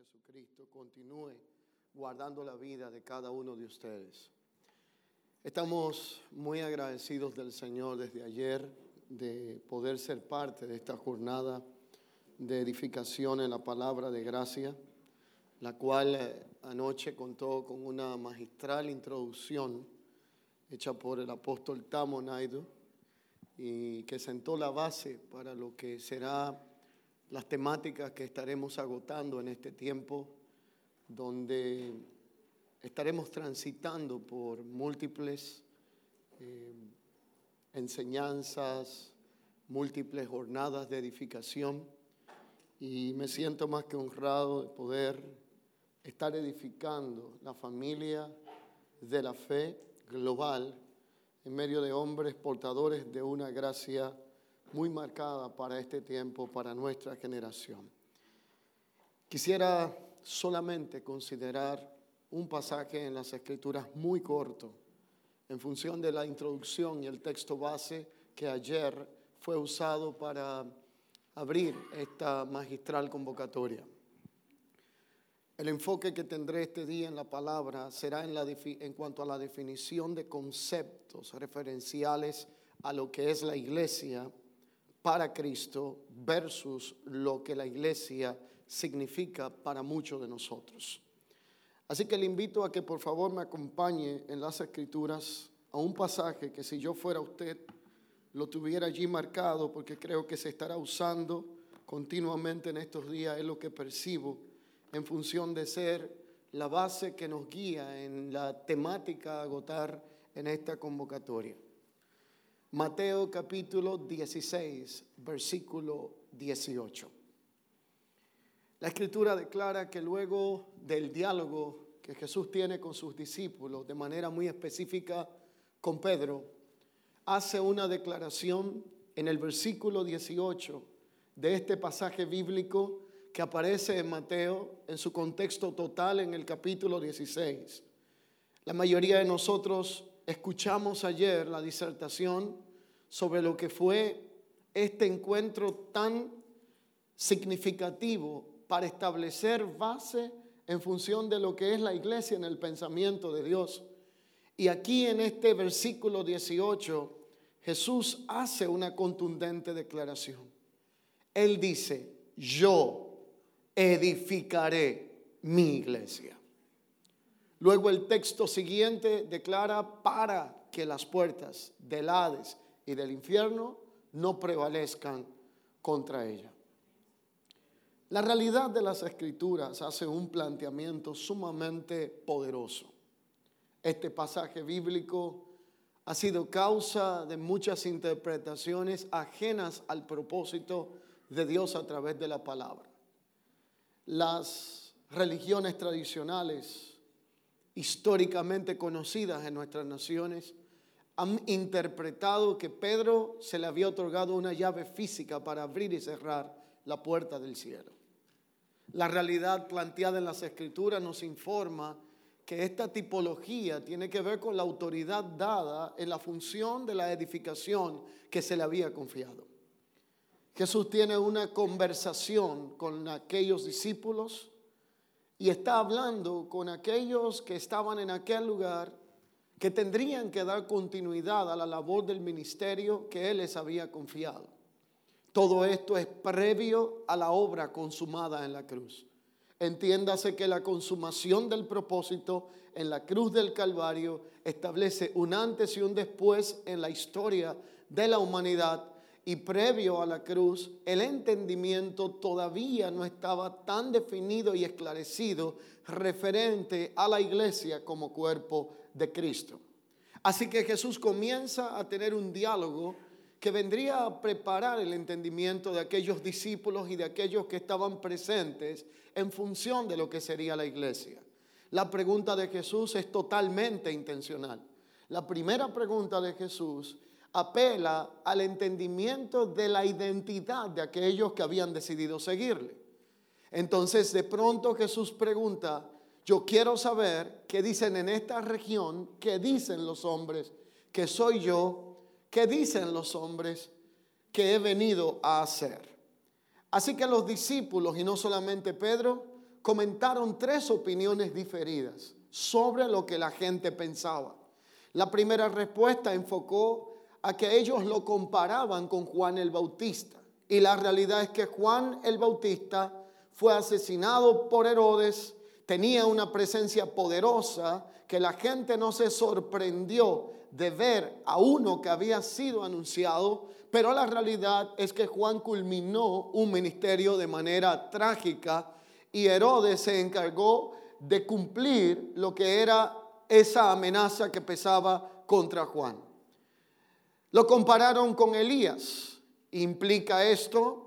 Jesucristo continúe guardando la vida de cada uno de ustedes. Estamos muy agradecidos del Señor desde ayer de poder ser parte de esta jornada de edificación en la palabra de gracia, la cual eh, anoche contó con una magistral introducción hecha por el apóstol Tamo Naidu y que sentó la base para lo que será las temáticas que estaremos agotando en este tiempo, donde estaremos transitando por múltiples eh, enseñanzas, múltiples jornadas de edificación, y me siento más que honrado de poder estar edificando la familia de la fe global en medio de hombres portadores de una gracia muy marcada para este tiempo, para nuestra generación. Quisiera solamente considerar un pasaje en las escrituras muy corto, en función de la introducción y el texto base que ayer fue usado para abrir esta magistral convocatoria. El enfoque que tendré este día en la palabra será en, en cuanto a la definición de conceptos referenciales a lo que es la iglesia para Cristo versus lo que la iglesia significa para muchos de nosotros. Así que le invito a que por favor me acompañe en las escrituras a un pasaje que si yo fuera usted lo tuviera allí marcado porque creo que se estará usando continuamente en estos días, es lo que percibo en función de ser la base que nos guía en la temática a agotar en esta convocatoria. Mateo capítulo 16, versículo 18. La escritura declara que luego del diálogo que Jesús tiene con sus discípulos, de manera muy específica con Pedro, hace una declaración en el versículo 18 de este pasaje bíblico que aparece en Mateo en su contexto total en el capítulo 16. La mayoría de nosotros escuchamos ayer la disertación sobre lo que fue este encuentro tan significativo para establecer base en función de lo que es la iglesia en el pensamiento de Dios. Y aquí en este versículo 18, Jesús hace una contundente declaración. Él dice, yo edificaré mi iglesia. Luego el texto siguiente declara para que las puertas del Hades y del infierno no prevalezcan contra ella. La realidad de las escrituras hace un planteamiento sumamente poderoso. Este pasaje bíblico ha sido causa de muchas interpretaciones ajenas al propósito de Dios a través de la palabra. Las religiones tradicionales, históricamente conocidas en nuestras naciones, han interpretado que Pedro se le había otorgado una llave física para abrir y cerrar la puerta del cielo. La realidad planteada en las escrituras nos informa que esta tipología tiene que ver con la autoridad dada en la función de la edificación que se le había confiado. Jesús tiene una conversación con aquellos discípulos y está hablando con aquellos que estaban en aquel lugar que tendrían que dar continuidad a la labor del ministerio que Él les había confiado. Todo esto es previo a la obra consumada en la cruz. Entiéndase que la consumación del propósito en la cruz del Calvario establece un antes y un después en la historia de la humanidad y previo a la cruz el entendimiento todavía no estaba tan definido y esclarecido referente a la iglesia como cuerpo de Cristo. Así que Jesús comienza a tener un diálogo que vendría a preparar el entendimiento de aquellos discípulos y de aquellos que estaban presentes en función de lo que sería la iglesia. La pregunta de Jesús es totalmente intencional. La primera pregunta de Jesús apela al entendimiento de la identidad de aquellos que habían decidido seguirle. Entonces de pronto Jesús pregunta, yo quiero saber qué dicen en esta región, qué dicen los hombres que soy yo, qué dicen los hombres que he venido a hacer. Así que los discípulos, y no solamente Pedro, comentaron tres opiniones diferidas sobre lo que la gente pensaba. La primera respuesta enfocó a que ellos lo comparaban con Juan el Bautista. Y la realidad es que Juan el Bautista fue asesinado por Herodes, tenía una presencia poderosa que la gente no se sorprendió de ver a uno que había sido anunciado, pero la realidad es que Juan culminó un ministerio de manera trágica y Herodes se encargó de cumplir lo que era esa amenaza que pesaba contra Juan. Lo compararon con Elías. Implica esto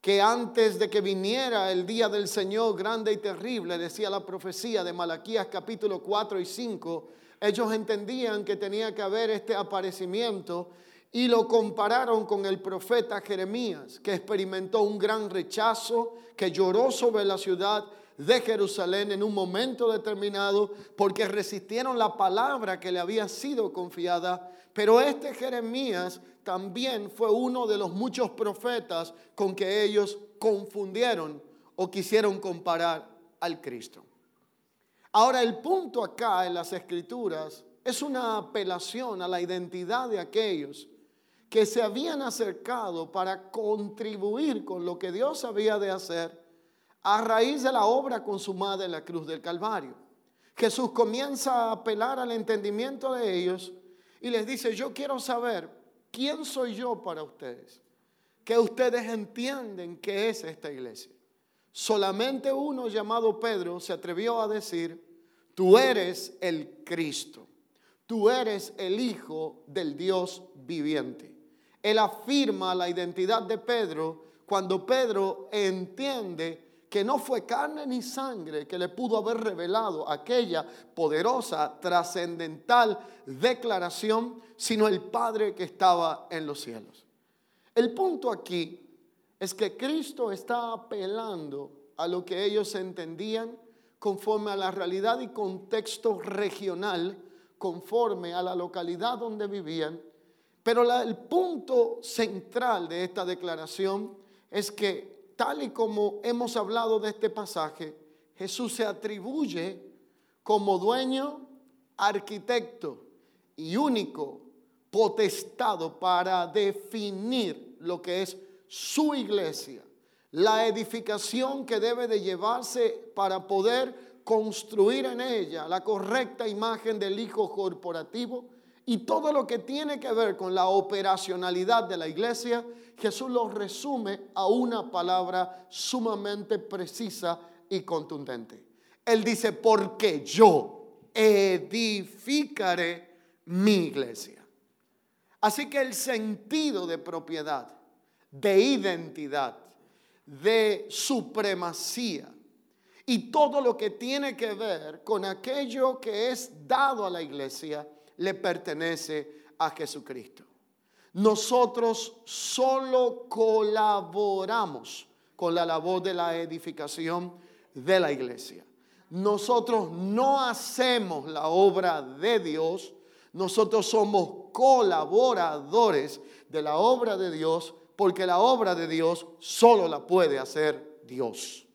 que antes de que viniera el día del Señor grande y terrible, decía la profecía de Malaquías capítulo 4 y 5, ellos entendían que tenía que haber este aparecimiento y lo compararon con el profeta Jeremías, que experimentó un gran rechazo, que lloró sobre la ciudad de Jerusalén en un momento determinado porque resistieron la palabra que le había sido confiada. Pero este Jeremías también fue uno de los muchos profetas con que ellos confundieron o quisieron comparar al Cristo. Ahora el punto acá en las escrituras es una apelación a la identidad de aquellos que se habían acercado para contribuir con lo que Dios había de hacer a raíz de la obra consumada en la cruz del Calvario. Jesús comienza a apelar al entendimiento de ellos y les dice, yo quiero saber quién soy yo para ustedes, que ustedes entienden que es esta iglesia. Solamente uno llamado Pedro se atrevió a decir, tú eres el Cristo, tú eres el Hijo del Dios viviente. Él afirma la identidad de Pedro cuando Pedro entiende que no fue carne ni sangre que le pudo haber revelado aquella poderosa, trascendental declaración, sino el Padre que estaba en los cielos. El punto aquí es que Cristo está apelando a lo que ellos entendían conforme a la realidad y contexto regional, conforme a la localidad donde vivían. Pero el punto central de esta declaración es que tal y como hemos hablado de este pasaje, Jesús se atribuye como dueño, arquitecto y único potestado para definir lo que es su iglesia, la edificación que debe de llevarse para poder construir en ella la correcta imagen del Hijo corporativo y todo lo que tiene que ver con la operacionalidad de la iglesia, Jesús lo resume a una palabra sumamente precisa y contundente. Él dice, porque yo edificaré mi iglesia. Así que el sentido de propiedad, de identidad, de supremacía y todo lo que tiene que ver con aquello que es dado a la iglesia, le pertenece a Jesucristo. Nosotros solo colaboramos con la labor de la edificación de la iglesia. Nosotros no hacemos la obra de Dios, nosotros somos colaboradores de la obra de Dios porque la obra de Dios solo la puede hacer Dios.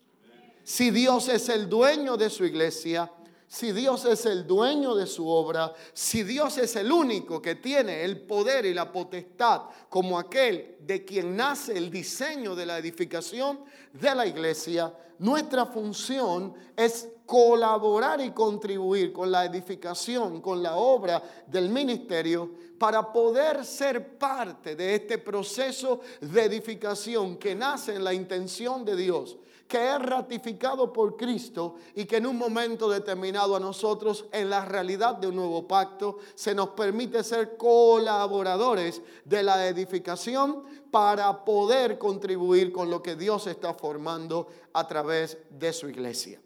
Si Dios es el dueño de su iglesia, si Dios es el dueño de su obra, si Dios es el único que tiene el poder y la potestad como aquel de quien nace el diseño de la edificación de la iglesia, nuestra función es colaborar y contribuir con la edificación, con la obra del ministerio, para poder ser parte de este proceso de edificación que nace en la intención de Dios que es ratificado por Cristo y que en un momento determinado a nosotros, en la realidad de un nuevo pacto, se nos permite ser colaboradores de la edificación para poder contribuir con lo que Dios está formando a través de su iglesia.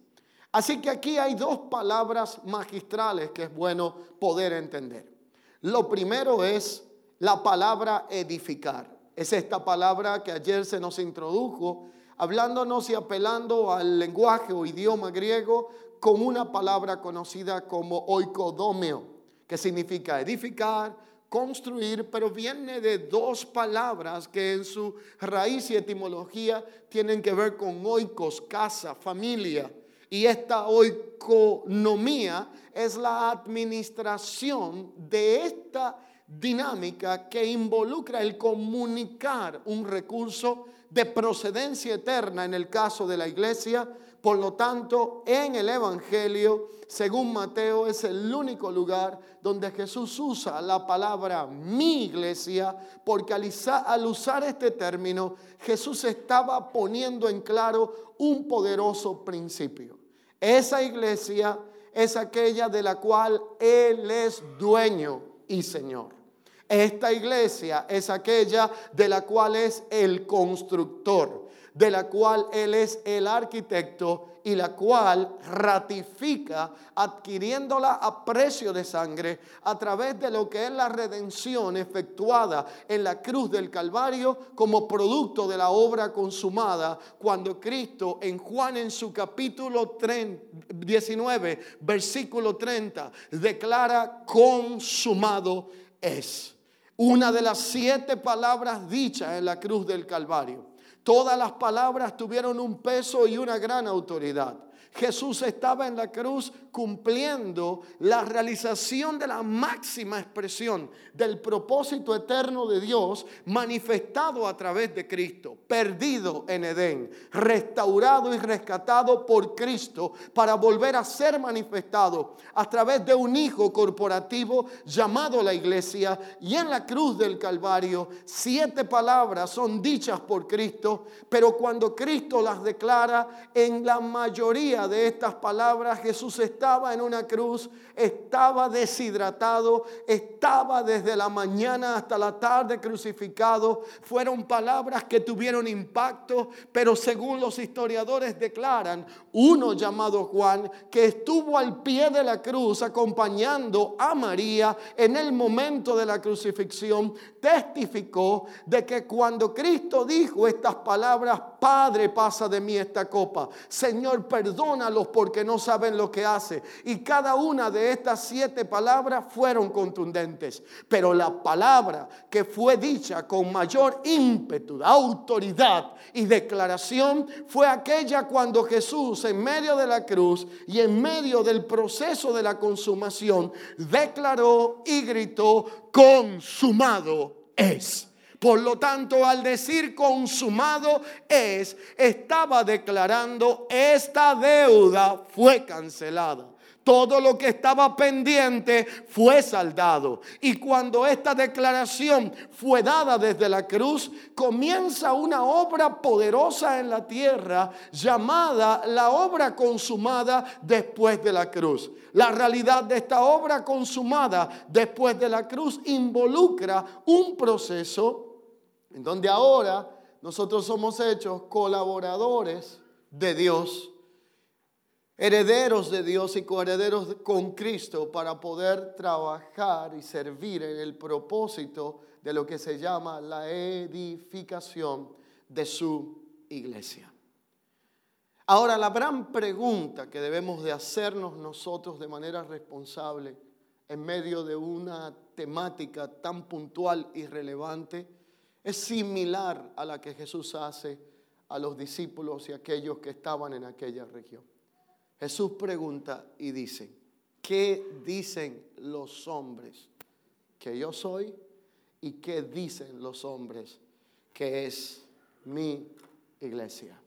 Así que aquí hay dos palabras magistrales que es bueno poder entender. Lo primero es la palabra edificar. Es esta palabra que ayer se nos introdujo hablándonos y apelando al lenguaje o idioma griego con una palabra conocida como oikodomeo, que significa edificar, construir, pero viene de dos palabras que en su raíz y etimología tienen que ver con oikos, casa, familia. Y esta oikonomía es la administración de esta dinámica que involucra el comunicar un recurso de procedencia eterna en el caso de la iglesia. Por lo tanto, en el Evangelio, según Mateo, es el único lugar donde Jesús usa la palabra mi iglesia, porque al usar este término, Jesús estaba poniendo en claro un poderoso principio. Esa iglesia es aquella de la cual Él es dueño y Señor. Esta iglesia es aquella de la cual es el constructor, de la cual Él es el arquitecto y la cual ratifica adquiriéndola a precio de sangre a través de lo que es la redención efectuada en la cruz del Calvario como producto de la obra consumada cuando Cristo en Juan en su capítulo 19 versículo 30 declara consumado es una de las siete palabras dichas en la cruz del Calvario. Todas las palabras tuvieron un peso y una gran autoridad. Jesús estaba en la cruz cumpliendo la realización de la máxima expresión del propósito eterno de Dios manifestado a través de Cristo, perdido en Edén, restaurado y rescatado por Cristo para volver a ser manifestado a través de un Hijo corporativo llamado la iglesia. Y en la cruz del Calvario siete palabras son dichas por Cristo, pero cuando Cristo las declara en la mayoría de estas palabras Jesús estaba en una cruz, estaba deshidratado, estaba desde la mañana hasta la tarde crucificado. Fueron palabras que tuvieron impacto, pero según los historiadores declaran, uno llamado Juan, que estuvo al pie de la cruz acompañando a María en el momento de la crucifixión, testificó de que cuando Cristo dijo estas palabras, Padre, pasa de mí esta copa, Señor, perdónalos porque no saben lo que hace. Y cada una de estas siete palabras fueron contundentes, pero la palabra que fue dicha con mayor ímpetu, autoridad y declaración fue aquella cuando Jesús en medio de la cruz y en medio del proceso de la consumación declaró y gritó, consumado es. Por lo tanto, al decir consumado es, estaba declarando, esta deuda fue cancelada. Todo lo que estaba pendiente fue saldado. Y cuando esta declaración fue dada desde la cruz, comienza una obra poderosa en la tierra llamada la obra consumada después de la cruz. La realidad de esta obra consumada después de la cruz involucra un proceso en donde ahora nosotros somos hechos colaboradores de Dios herederos de Dios y coherederos con Cristo para poder trabajar y servir en el propósito de lo que se llama la edificación de su iglesia. Ahora, la gran pregunta que debemos de hacernos nosotros de manera responsable en medio de una temática tan puntual y relevante es similar a la que Jesús hace a los discípulos y aquellos que estaban en aquella región. Jesús pregunta y dice, ¿qué dicen los hombres que yo soy? ¿Y qué dicen los hombres que es mi iglesia?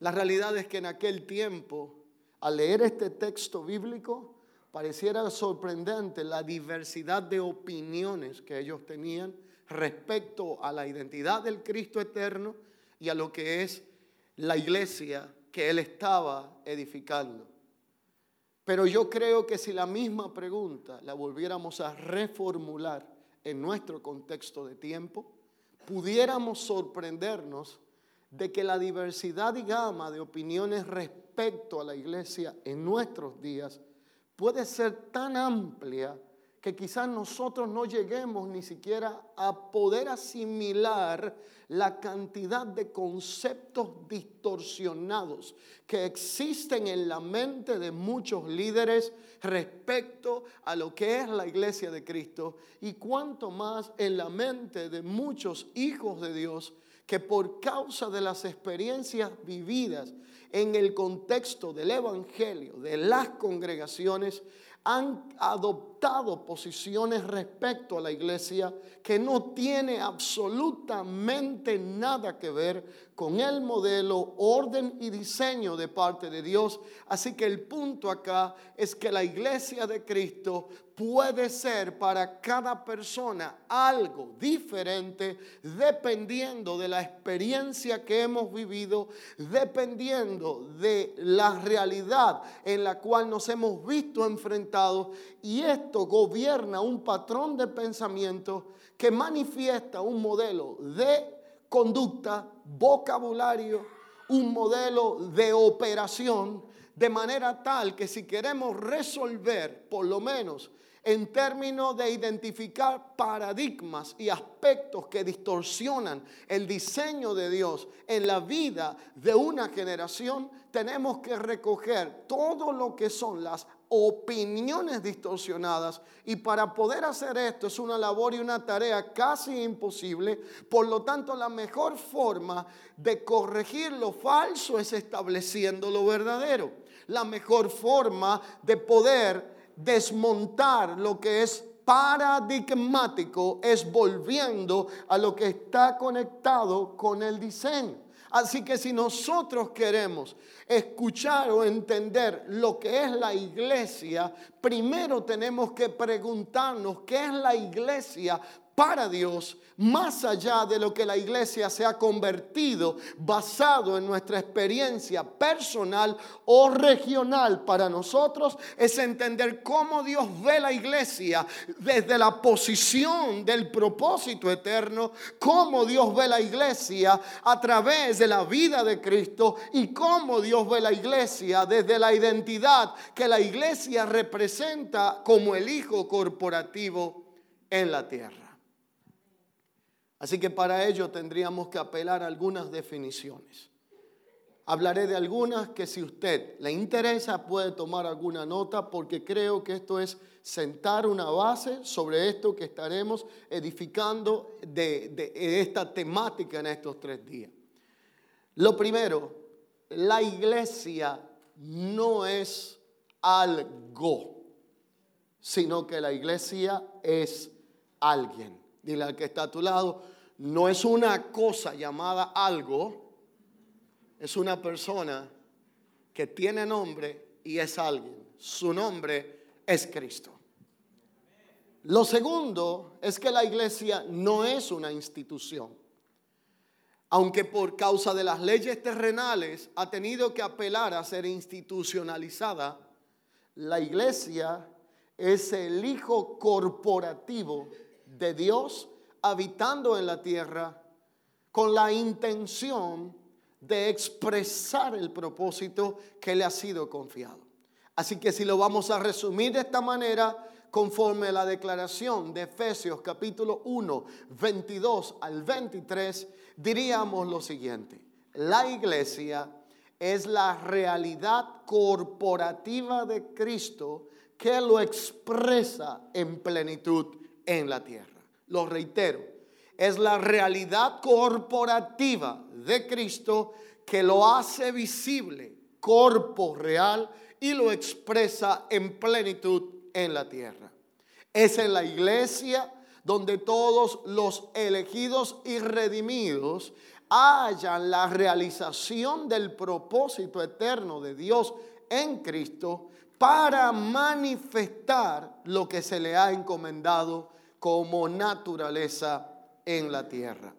La realidad es que en aquel tiempo, al leer este texto bíblico, pareciera sorprendente la diversidad de opiniones que ellos tenían respecto a la identidad del Cristo eterno y a lo que es la iglesia que él estaba edificando. Pero yo creo que si la misma pregunta la volviéramos a reformular en nuestro contexto de tiempo, pudiéramos sorprendernos de que la diversidad y gama de opiniones respecto a la iglesia en nuestros días puede ser tan amplia que quizás nosotros no lleguemos ni siquiera a poder asimilar la cantidad de conceptos distorsionados que existen en la mente de muchos líderes respecto a lo que es la iglesia de Cristo y cuanto más en la mente de muchos hijos de Dios que por causa de las experiencias vividas en el contexto del Evangelio, de las congregaciones, han adoptado posiciones respecto a la iglesia que no tiene absolutamente nada que ver con el modelo, orden y diseño de parte de Dios. Así que el punto acá es que la iglesia de Cristo puede ser para cada persona algo diferente dependiendo de la experiencia que hemos vivido, dependiendo de la realidad en la cual nos hemos visto enfrentados y esto gobierna un patrón de pensamiento que manifiesta un modelo de conducta, vocabulario, un modelo de operación, de manera tal que si queremos resolver por lo menos en términos de identificar paradigmas y aspectos que distorsionan el diseño de Dios en la vida de una generación, tenemos que recoger todo lo que son las opiniones distorsionadas y para poder hacer esto es una labor y una tarea casi imposible. Por lo tanto, la mejor forma de corregir lo falso es estableciendo lo verdadero. La mejor forma de poder desmontar lo que es paradigmático es volviendo a lo que está conectado con el diseño. Así que si nosotros queremos escuchar o entender lo que es la iglesia, primero tenemos que preguntarnos qué es la iglesia para Dios, más allá de lo que la iglesia se ha convertido basado en nuestra experiencia personal o regional para nosotros, es entender cómo Dios ve la iglesia desde la posición del propósito eterno, cómo Dios ve la iglesia a través de la vida de Cristo y cómo Dios ve la iglesia desde la identidad que la iglesia representa como el Hijo corporativo en la tierra. Así que para ello tendríamos que apelar a algunas definiciones. Hablaré de algunas que si usted le interesa puede tomar alguna nota porque creo que esto es sentar una base sobre esto que estaremos edificando de, de esta temática en estos tres días. Lo primero, la iglesia no es algo, sino que la iglesia es alguien. Dile al que está a tu lado, no es una cosa llamada algo, es una persona que tiene nombre y es alguien. Su nombre es Cristo. Lo segundo es que la iglesia no es una institución. Aunque por causa de las leyes terrenales ha tenido que apelar a ser institucionalizada, la iglesia es el hijo corporativo de Dios habitando en la tierra con la intención de expresar el propósito que le ha sido confiado. Así que si lo vamos a resumir de esta manera, conforme a la declaración de Efesios capítulo 1, 22 al 23, diríamos lo siguiente. La iglesia es la realidad corporativa de Cristo que lo expresa en plenitud en la tierra lo reitero, es la realidad corporativa de Cristo que lo hace visible, corpo real, y lo expresa en plenitud en la tierra. Es en la iglesia donde todos los elegidos y redimidos hallan la realización del propósito eterno de Dios en Cristo para manifestar lo que se le ha encomendado como naturaleza en la tierra.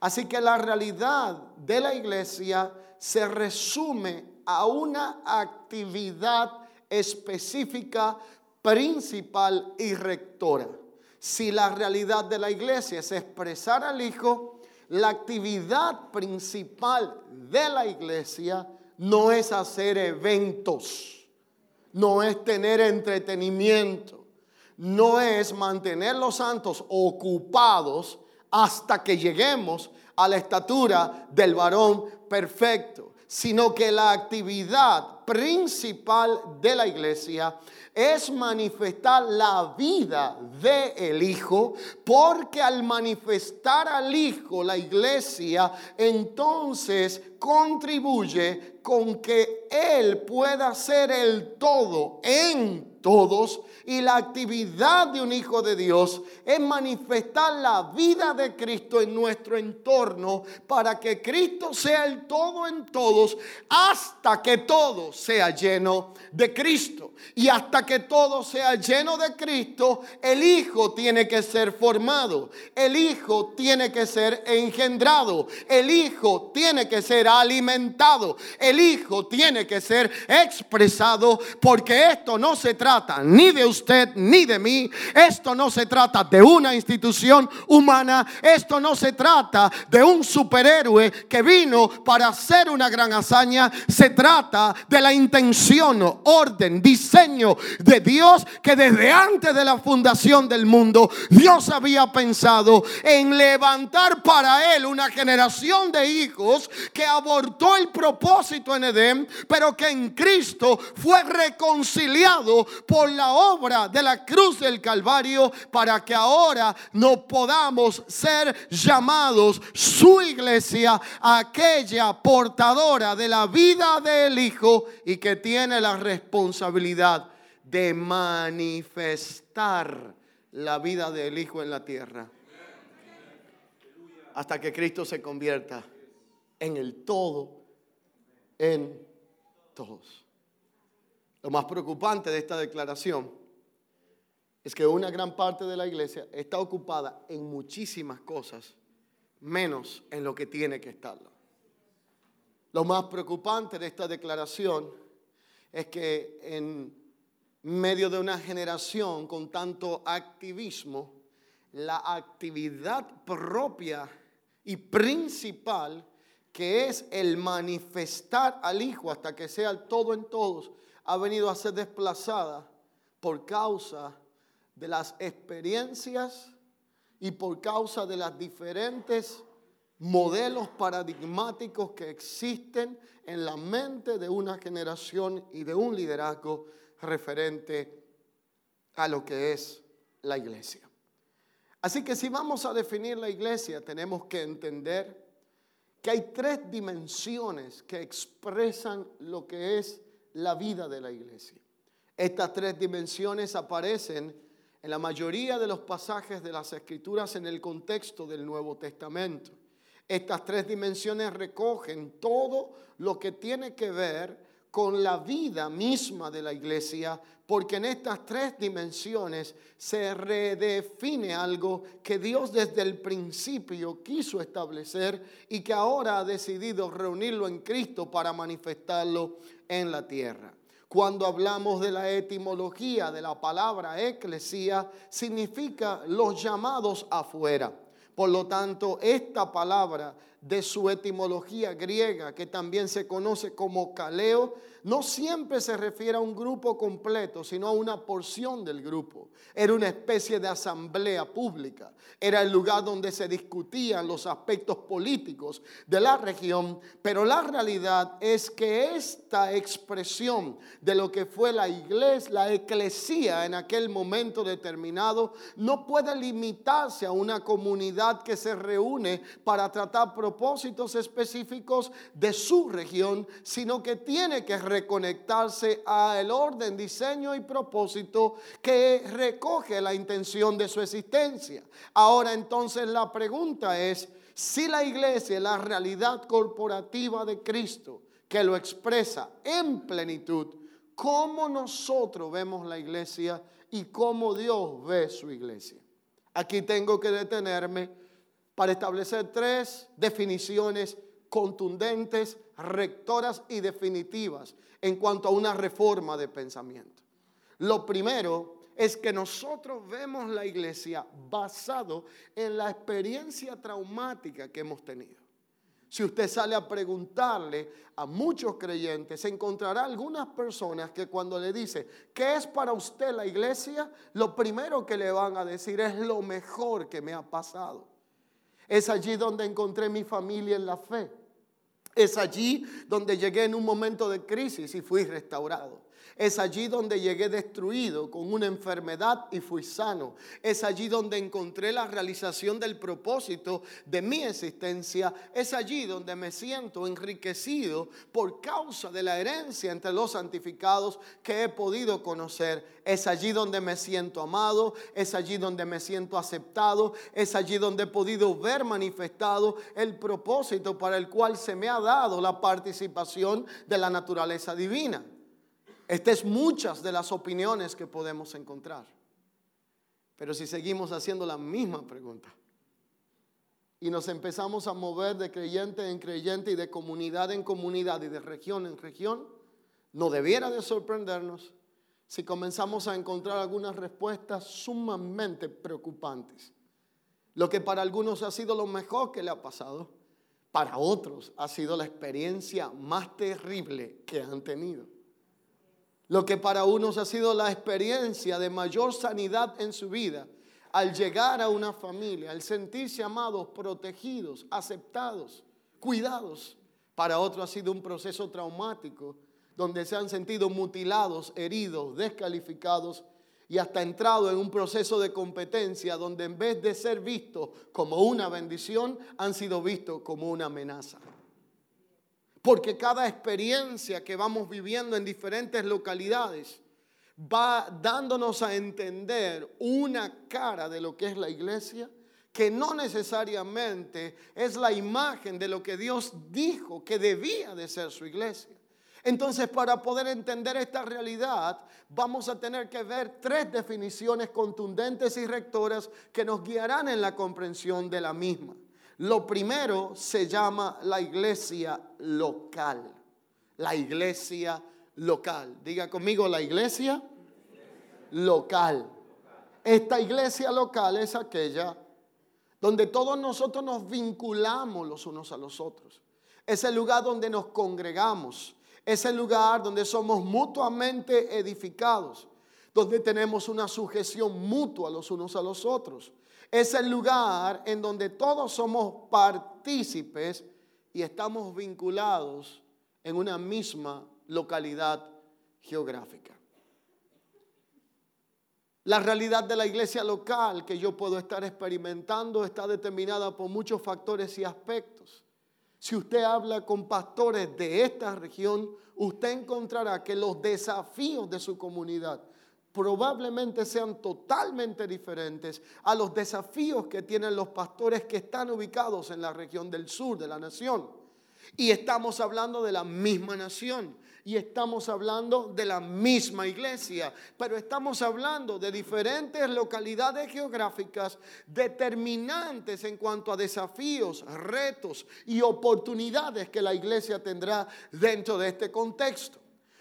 Así que la realidad de la iglesia se resume a una actividad específica, principal y rectora. Si la realidad de la iglesia es expresar al Hijo, la actividad principal de la iglesia no es hacer eventos, no es tener entretenimiento, no es mantener los santos ocupados hasta que lleguemos a la estatura del varón perfecto, sino que la actividad principal de la iglesia es manifestar la vida del el Hijo, porque al manifestar al Hijo la iglesia, entonces contribuye con que Él pueda ser el todo en todos y la actividad de un hijo de Dios es manifestar la vida de Cristo en nuestro entorno para que Cristo sea el todo en todos hasta que todo sea lleno de Cristo. Y hasta que todo sea lleno de Cristo, el Hijo tiene que ser formado, el Hijo tiene que ser engendrado, el Hijo tiene que ser alimentado, el Hijo tiene que ser expresado porque esto no se trata ni de usted ni de mí. Esto no se trata de una institución humana. Esto no se trata de un superhéroe que vino para hacer una gran hazaña. Se trata de la intención, orden, diseño de Dios que desde antes de la fundación del mundo Dios había pensado en levantar para él una generación de hijos que abortó el propósito en Edén, pero que en Cristo fue reconciliado por la obra de la cruz del Calvario para que ahora no podamos ser llamados su iglesia, aquella portadora de la vida del Hijo y que tiene la responsabilidad de manifestar la vida del Hijo en la tierra. Hasta que Cristo se convierta en el todo, en todos. Lo más preocupante de esta declaración es que una gran parte de la iglesia está ocupada en muchísimas cosas, menos en lo que tiene que estarlo. Lo más preocupante de esta declaración es que en medio de una generación con tanto activismo, la actividad propia y principal, que es el manifestar al Hijo hasta que sea el todo en todos, ha venido a ser desplazada por causa de las experiencias y por causa de las diferentes modelos paradigmáticos que existen en la mente de una generación y de un liderazgo referente a lo que es la iglesia. Así que si vamos a definir la iglesia, tenemos que entender que hay tres dimensiones que expresan lo que es la vida de la iglesia. Estas tres dimensiones aparecen en la mayoría de los pasajes de las escrituras en el contexto del Nuevo Testamento. Estas tres dimensiones recogen todo lo que tiene que ver con la vida misma de la iglesia, porque en estas tres dimensiones se redefine algo que Dios desde el principio quiso establecer y que ahora ha decidido reunirlo en Cristo para manifestarlo en la tierra. Cuando hablamos de la etimología de la palabra eclesía, significa los llamados afuera. Por lo tanto, esta palabra de su etimología griega, que también se conoce como caleo, no siempre se refiere a un grupo completo, sino a una porción del grupo. Era una especie de asamblea pública. Era el lugar donde se discutían los aspectos políticos de la región. Pero la realidad es que esta expresión de lo que fue la iglesia, la eclesía en aquel momento determinado, no puede limitarse a una comunidad que se reúne para tratar propósitos específicos de su región, sino que tiene que reconectarse al orden, diseño y propósito que recoge la intención de su existencia. Ahora entonces la pregunta es, si la iglesia es la realidad corporativa de Cristo, que lo expresa en plenitud, ¿cómo nosotros vemos la iglesia y cómo Dios ve su iglesia? Aquí tengo que detenerme para establecer tres definiciones contundentes, rectoras y definitivas en cuanto a una reforma de pensamiento. Lo primero es que nosotros vemos la iglesia basado en la experiencia traumática que hemos tenido. Si usted sale a preguntarle a muchos creyentes, encontrará algunas personas que cuando le dice, ¿qué es para usted la iglesia? Lo primero que le van a decir es lo mejor que me ha pasado. Es allí donde encontré mi familia en la fe. Es allí donde llegué en un momento de crisis y fui restaurado. Es allí donde llegué destruido con una enfermedad y fui sano. Es allí donde encontré la realización del propósito de mi existencia. Es allí donde me siento enriquecido por causa de la herencia entre los santificados que he podido conocer. Es allí donde me siento amado. Es allí donde me siento aceptado. Es allí donde he podido ver manifestado el propósito para el cual se me ha dado la participación de la naturaleza divina. Estas es muchas de las opiniones que podemos encontrar. Pero si seguimos haciendo la misma pregunta y nos empezamos a mover de creyente en creyente y de comunidad en comunidad y de región en región, no debiera de sorprendernos si comenzamos a encontrar algunas respuestas sumamente preocupantes. Lo que para algunos ha sido lo mejor que le ha pasado, para otros ha sido la experiencia más terrible que han tenido. Lo que para unos ha sido la experiencia de mayor sanidad en su vida, al llegar a una familia, al sentirse amados, protegidos, aceptados, cuidados, para otros ha sido un proceso traumático donde se han sentido mutilados, heridos, descalificados y hasta entrado en un proceso de competencia donde en vez de ser vistos como una bendición, han sido vistos como una amenaza. Porque cada experiencia que vamos viviendo en diferentes localidades va dándonos a entender una cara de lo que es la iglesia que no necesariamente es la imagen de lo que Dios dijo que debía de ser su iglesia. Entonces, para poder entender esta realidad, vamos a tener que ver tres definiciones contundentes y rectoras que nos guiarán en la comprensión de la misma. Lo primero se llama la iglesia local. La iglesia local. Diga conmigo, la iglesia local. Esta iglesia local es aquella donde todos nosotros nos vinculamos los unos a los otros. Es el lugar donde nos congregamos. Es el lugar donde somos mutuamente edificados. Donde tenemos una sujeción mutua los unos a los otros es el lugar en donde todos somos partícipes y estamos vinculados en una misma localidad geográfica. La realidad de la iglesia local que yo puedo estar experimentando está determinada por muchos factores y aspectos. Si usted habla con pastores de esta región, usted encontrará que los desafíos de su comunidad probablemente sean totalmente diferentes a los desafíos que tienen los pastores que están ubicados en la región del sur de la nación. Y estamos hablando de la misma nación y estamos hablando de la misma iglesia, pero estamos hablando de diferentes localidades geográficas determinantes en cuanto a desafíos, retos y oportunidades que la iglesia tendrá dentro de este contexto.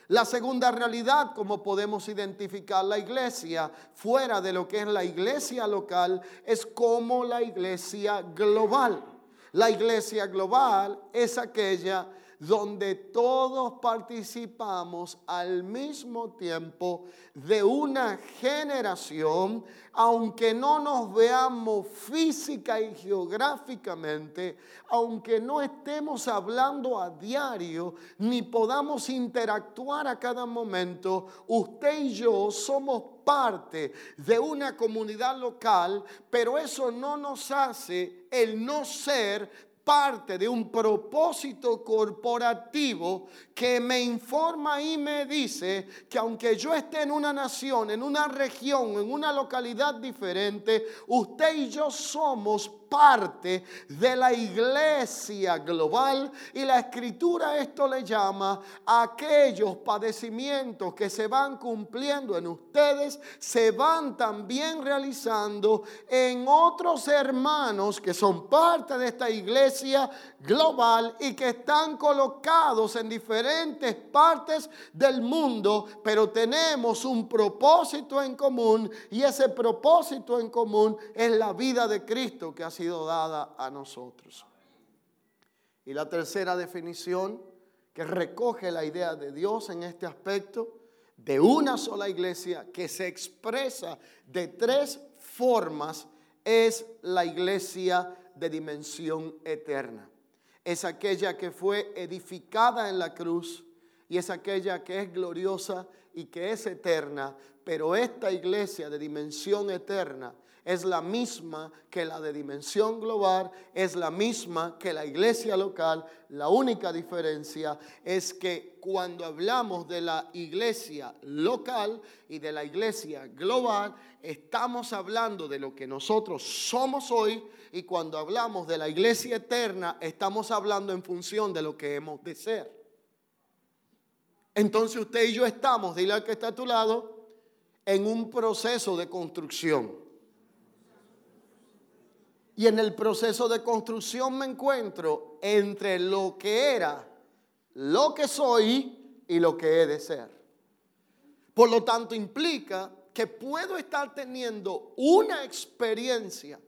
La segunda realidad, como podemos identificar la iglesia fuera de lo que es la iglesia local, es como la iglesia global. La iglesia global es aquella donde todos participamos al mismo tiempo de una generación, aunque no nos veamos física y geográficamente, aunque no estemos hablando a diario, ni podamos interactuar a cada momento, usted y yo somos parte de una comunidad local, pero eso no nos hace el no ser parte de un propósito corporativo que me informa y me dice que aunque yo esté en una nación, en una región, en una localidad diferente, usted y yo somos parte de la iglesia global y la escritura esto le llama aquellos padecimientos que se van cumpliendo en ustedes, se van también realizando en otros hermanos que son parte de esta iglesia global y que están colocados en diferentes partes del mundo, pero tenemos un propósito en común y ese propósito en común es la vida de Cristo que ha sido dada a nosotros. Y la tercera definición que recoge la idea de Dios en este aspecto, de una sola iglesia que se expresa de tres formas, es la iglesia de dimensión eterna. Es aquella que fue edificada en la cruz y es aquella que es gloriosa y que es eterna, pero esta iglesia de dimensión eterna es la misma que la de dimensión global, es la misma que la iglesia local. La única diferencia es que cuando hablamos de la iglesia local y de la iglesia global, estamos hablando de lo que nosotros somos hoy y cuando hablamos de la iglesia eterna, estamos hablando en función de lo que hemos de ser. Entonces usted y yo estamos, dile al que está a tu lado, en un proceso de construcción. Y en el proceso de construcción me encuentro entre lo que era, lo que soy y lo que he de ser. Por lo tanto, implica que puedo estar teniendo una experiencia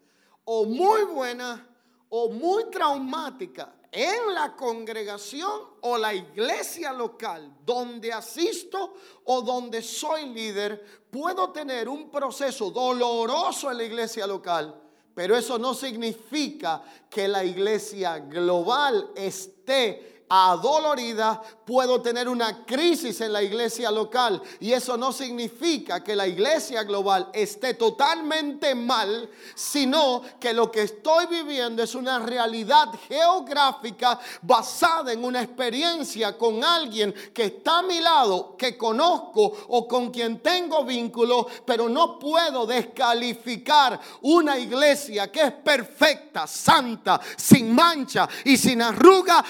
o muy buena o muy traumática en la congregación o la iglesia local donde asisto o donde soy líder, puedo tener un proceso doloroso en la iglesia local, pero eso no significa que la iglesia global esté adolorida, puedo tener una crisis en la iglesia local. Y eso no significa que la iglesia global esté totalmente mal, sino que lo que estoy viviendo es una realidad geográfica basada en una experiencia con alguien que está a mi lado, que conozco o con quien tengo vínculo, pero no puedo descalificar una iglesia que es perfecta, santa, sin mancha y sin arruga,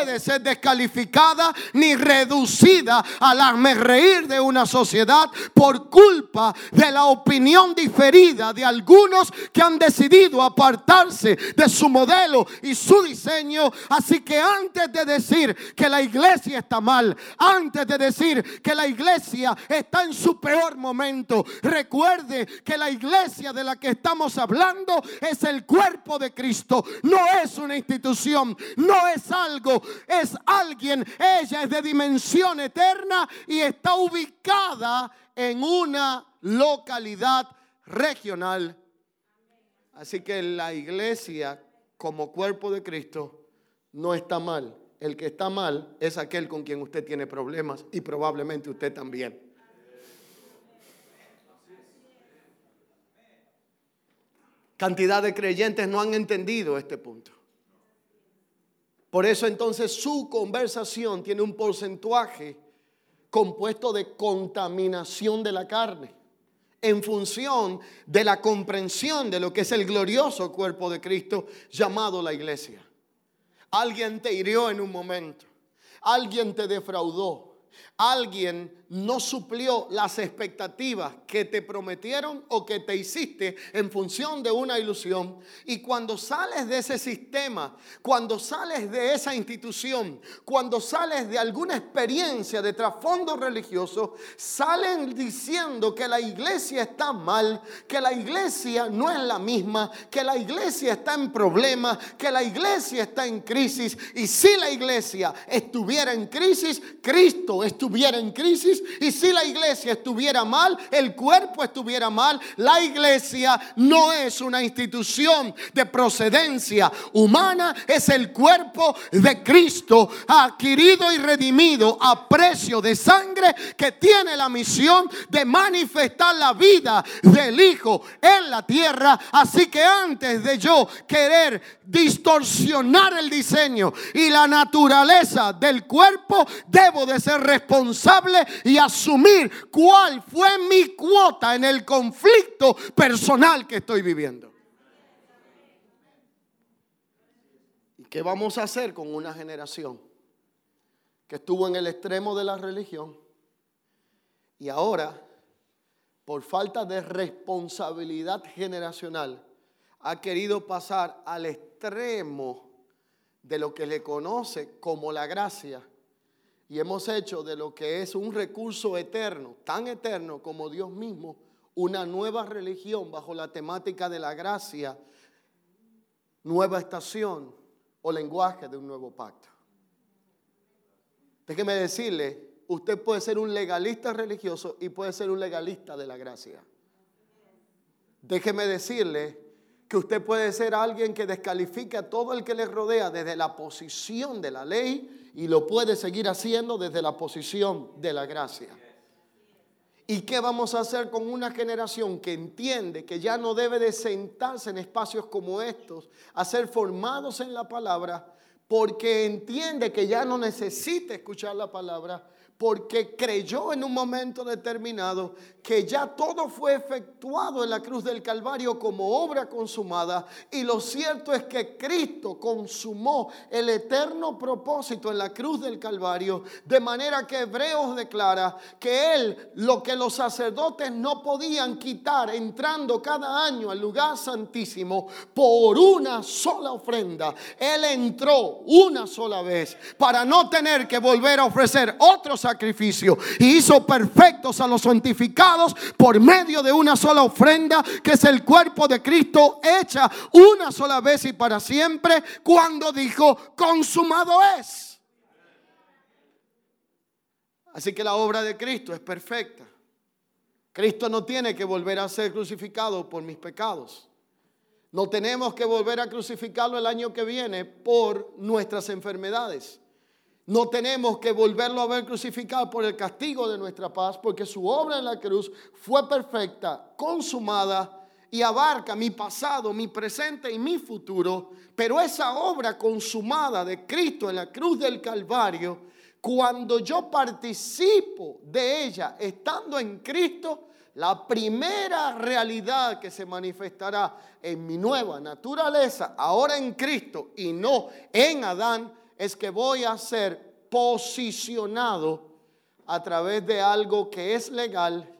puede ser descalificada ni reducida al reír de una sociedad por culpa de la opinión diferida de algunos que han decidido apartarse de su modelo y su diseño. Así que antes de decir que la iglesia está mal, antes de decir que la iglesia está en su peor momento, recuerde que la iglesia de la que estamos hablando es el cuerpo de Cristo, no es una institución, no es algo es alguien, ella es de dimensión eterna y está ubicada en una localidad regional. Así que la iglesia como cuerpo de Cristo no está mal. El que está mal es aquel con quien usted tiene problemas y probablemente usted también. Cantidad de creyentes no han entendido este punto. Por eso entonces su conversación tiene un porcentaje compuesto de contaminación de la carne en función de la comprensión de lo que es el glorioso cuerpo de Cristo llamado la iglesia. Alguien te hirió en un momento, alguien te defraudó, alguien no suplió las expectativas que te prometieron o que te hiciste en función de una ilusión. Y cuando sales de ese sistema, cuando sales de esa institución, cuando sales de alguna experiencia de trasfondo religioso, salen diciendo que la iglesia está mal, que la iglesia no es la misma, que la iglesia está en problemas, que la iglesia está en crisis. Y si la iglesia estuviera en crisis, Cristo estuviera en crisis, y si la iglesia estuviera mal, el cuerpo estuviera mal, la iglesia no es una institución de procedencia humana, es el cuerpo de Cristo adquirido y redimido a precio de sangre que tiene la misión de manifestar la vida del Hijo en la tierra. Así que antes de yo querer distorsionar el diseño y la naturaleza del cuerpo, debo de ser responsable y asumir cuál fue mi cuota en el conflicto personal que estoy viviendo. ¿Y qué vamos a hacer con una generación que estuvo en el extremo de la religión y ahora, por falta de responsabilidad generacional, ha querido pasar al extremo de lo que le conoce como la gracia y hemos hecho de lo que es un recurso eterno, tan eterno como Dios mismo, una nueva religión bajo la temática de la gracia, nueva estación, o lenguaje de un nuevo pacto. Déjeme decirle, usted puede ser un legalista religioso y puede ser un legalista de la gracia. Déjeme decirle que usted puede ser alguien que descalifique a todo el que le rodea desde la posición de la ley y lo puede seguir haciendo desde la posición de la gracia. ¿Y qué vamos a hacer con una generación que entiende que ya no debe de sentarse en espacios como estos, a ser formados en la palabra, porque entiende que ya no necesita escuchar la palabra, porque creyó en un momento determinado que ya todo fue efectuado en la cruz del Calvario como obra consumada. Y lo cierto es que Cristo consumó el eterno propósito en la cruz del Calvario, de manera que Hebreos declara que Él, lo que los sacerdotes no podían quitar entrando cada año al lugar santísimo por una sola ofrenda, Él entró una sola vez para no tener que volver a ofrecer otros y hizo perfectos a los santificados por medio de una sola ofrenda que es el cuerpo de Cristo hecha una sola vez y para siempre cuando dijo consumado es. Así que la obra de Cristo es perfecta. Cristo no tiene que volver a ser crucificado por mis pecados. No tenemos que volver a crucificarlo el año que viene por nuestras enfermedades. No tenemos que volverlo a ver crucificado por el castigo de nuestra paz, porque su obra en la cruz fue perfecta, consumada y abarca mi pasado, mi presente y mi futuro. Pero esa obra consumada de Cristo en la cruz del Calvario, cuando yo participo de ella estando en Cristo, la primera realidad que se manifestará en mi nueva naturaleza, ahora en Cristo y no en Adán, es que voy a ser posicionado a través de algo que es legal,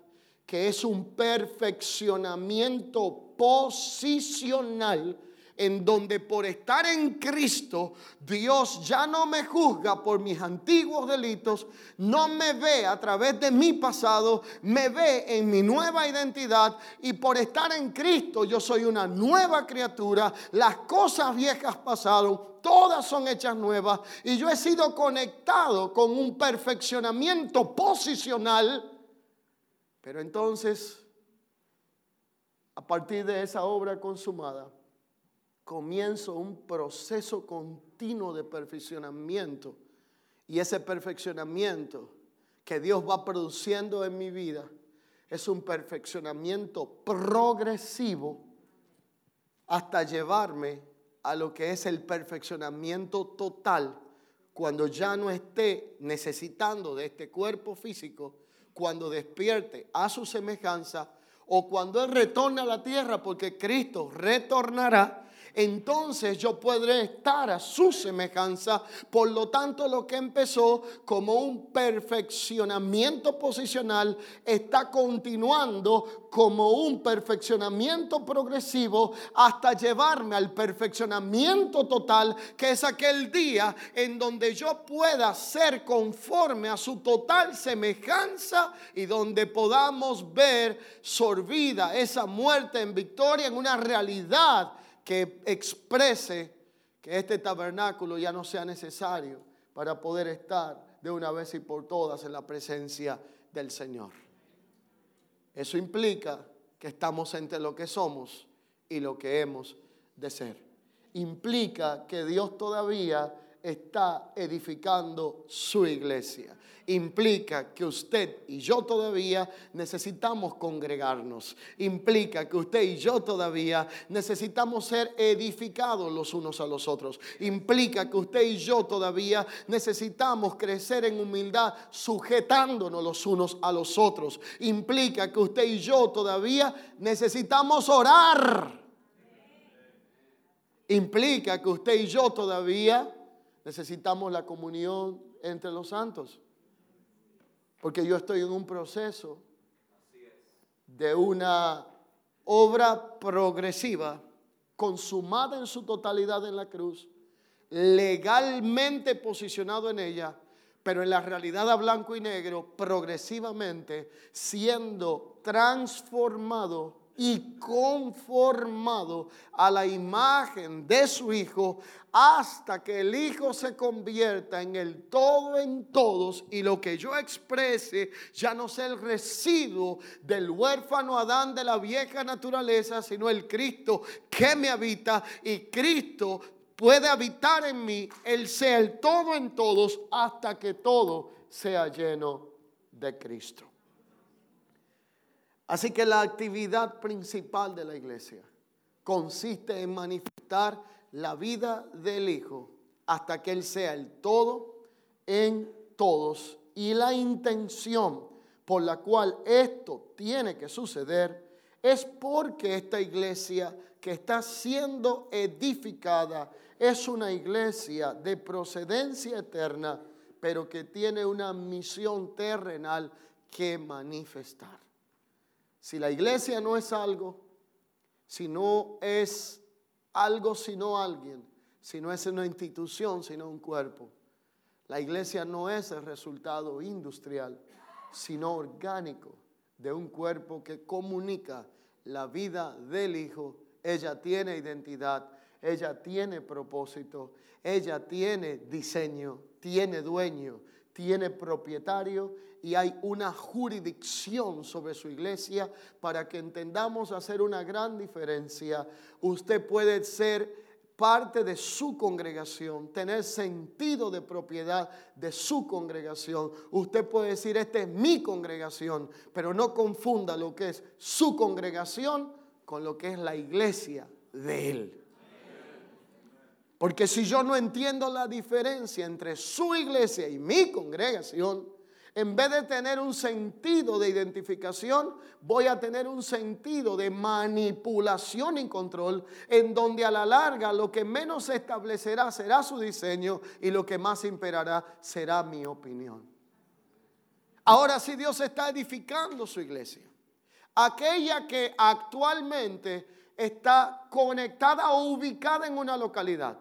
que es un perfeccionamiento posicional en donde por estar en Cristo Dios ya no me juzga por mis antiguos delitos, no me ve a través de mi pasado, me ve en mi nueva identidad y por estar en Cristo yo soy una nueva criatura, las cosas viejas pasaron, todas son hechas nuevas y yo he sido conectado con un perfeccionamiento posicional, pero entonces a partir de esa obra consumada, comienzo un proceso continuo de perfeccionamiento. Y ese perfeccionamiento que Dios va produciendo en mi vida es un perfeccionamiento progresivo hasta llevarme a lo que es el perfeccionamiento total cuando ya no esté necesitando de este cuerpo físico, cuando despierte a su semejanza o cuando Él retorne a la tierra, porque Cristo retornará entonces yo podré estar a su semejanza. Por lo tanto, lo que empezó como un perfeccionamiento posicional está continuando como un perfeccionamiento progresivo hasta llevarme al perfeccionamiento total, que es aquel día en donde yo pueda ser conforme a su total semejanza y donde podamos ver sorbida esa muerte en victoria en una realidad que exprese que este tabernáculo ya no sea necesario para poder estar de una vez y por todas en la presencia del Señor. Eso implica que estamos entre lo que somos y lo que hemos de ser. Implica que Dios todavía está edificando su iglesia. Implica que usted y yo todavía necesitamos congregarnos. Implica que usted y yo todavía necesitamos ser edificados los unos a los otros. Implica que usted y yo todavía necesitamos crecer en humildad sujetándonos los unos a los otros. Implica que usted y yo todavía necesitamos orar. Implica que usted y yo todavía necesitamos la comunión entre los santos. Porque yo estoy en un proceso de una obra progresiva, consumada en su totalidad en la cruz, legalmente posicionado en ella, pero en la realidad a blanco y negro, progresivamente siendo transformado y conformado a la imagen de su Hijo hasta que el Hijo se convierta en el todo en todos y lo que yo exprese ya no sea el residuo del huérfano Adán de la vieja naturaleza, sino el Cristo que me habita y Cristo puede habitar en mí, Él sea el todo en todos hasta que todo sea lleno de Cristo. Así que la actividad principal de la iglesia consiste en manifestar la vida del Hijo hasta que Él sea el todo en todos. Y la intención por la cual esto tiene que suceder es porque esta iglesia que está siendo edificada es una iglesia de procedencia eterna, pero que tiene una misión terrenal que manifestar. Si la iglesia no es algo, si no es algo sino alguien, si no es una institución sino un cuerpo, la iglesia no es el resultado industrial, sino orgánico de un cuerpo que comunica la vida del Hijo. Ella tiene identidad, ella tiene propósito, ella tiene diseño, tiene dueño, tiene propietario y hay una jurisdicción sobre su iglesia para que entendamos hacer una gran diferencia. Usted puede ser parte de su congregación, tener sentido de propiedad de su congregación. Usted puede decir, esta es mi congregación, pero no confunda lo que es su congregación con lo que es la iglesia de él. Porque si yo no entiendo la diferencia entre su iglesia y mi congregación, en vez de tener un sentido de identificación, voy a tener un sentido de manipulación y control, en donde a la larga lo que menos se establecerá será su diseño y lo que más imperará será mi opinión. Ahora si Dios está edificando su iglesia, aquella que actualmente está conectada o ubicada en una localidad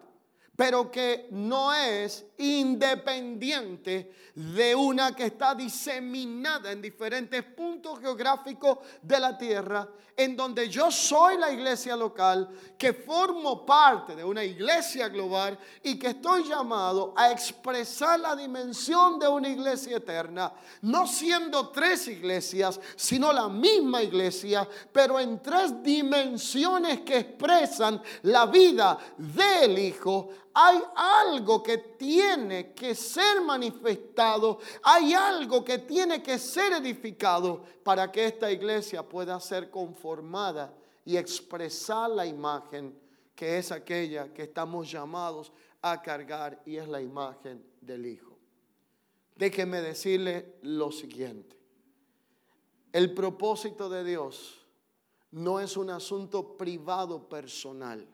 pero que no es independiente de una que está diseminada en diferentes puntos geográficos de la tierra, en donde yo soy la iglesia local, que formo parte de una iglesia global y que estoy llamado a expresar la dimensión de una iglesia eterna, no siendo tres iglesias, sino la misma iglesia, pero en tres dimensiones que expresan la vida del Hijo hay algo que tiene que ser manifestado, hay algo que tiene que ser edificado para que esta iglesia pueda ser conformada y expresar la imagen que es aquella que estamos llamados a cargar y es la imagen del Hijo. Déjeme decirle lo siguiente. El propósito de Dios no es un asunto privado personal.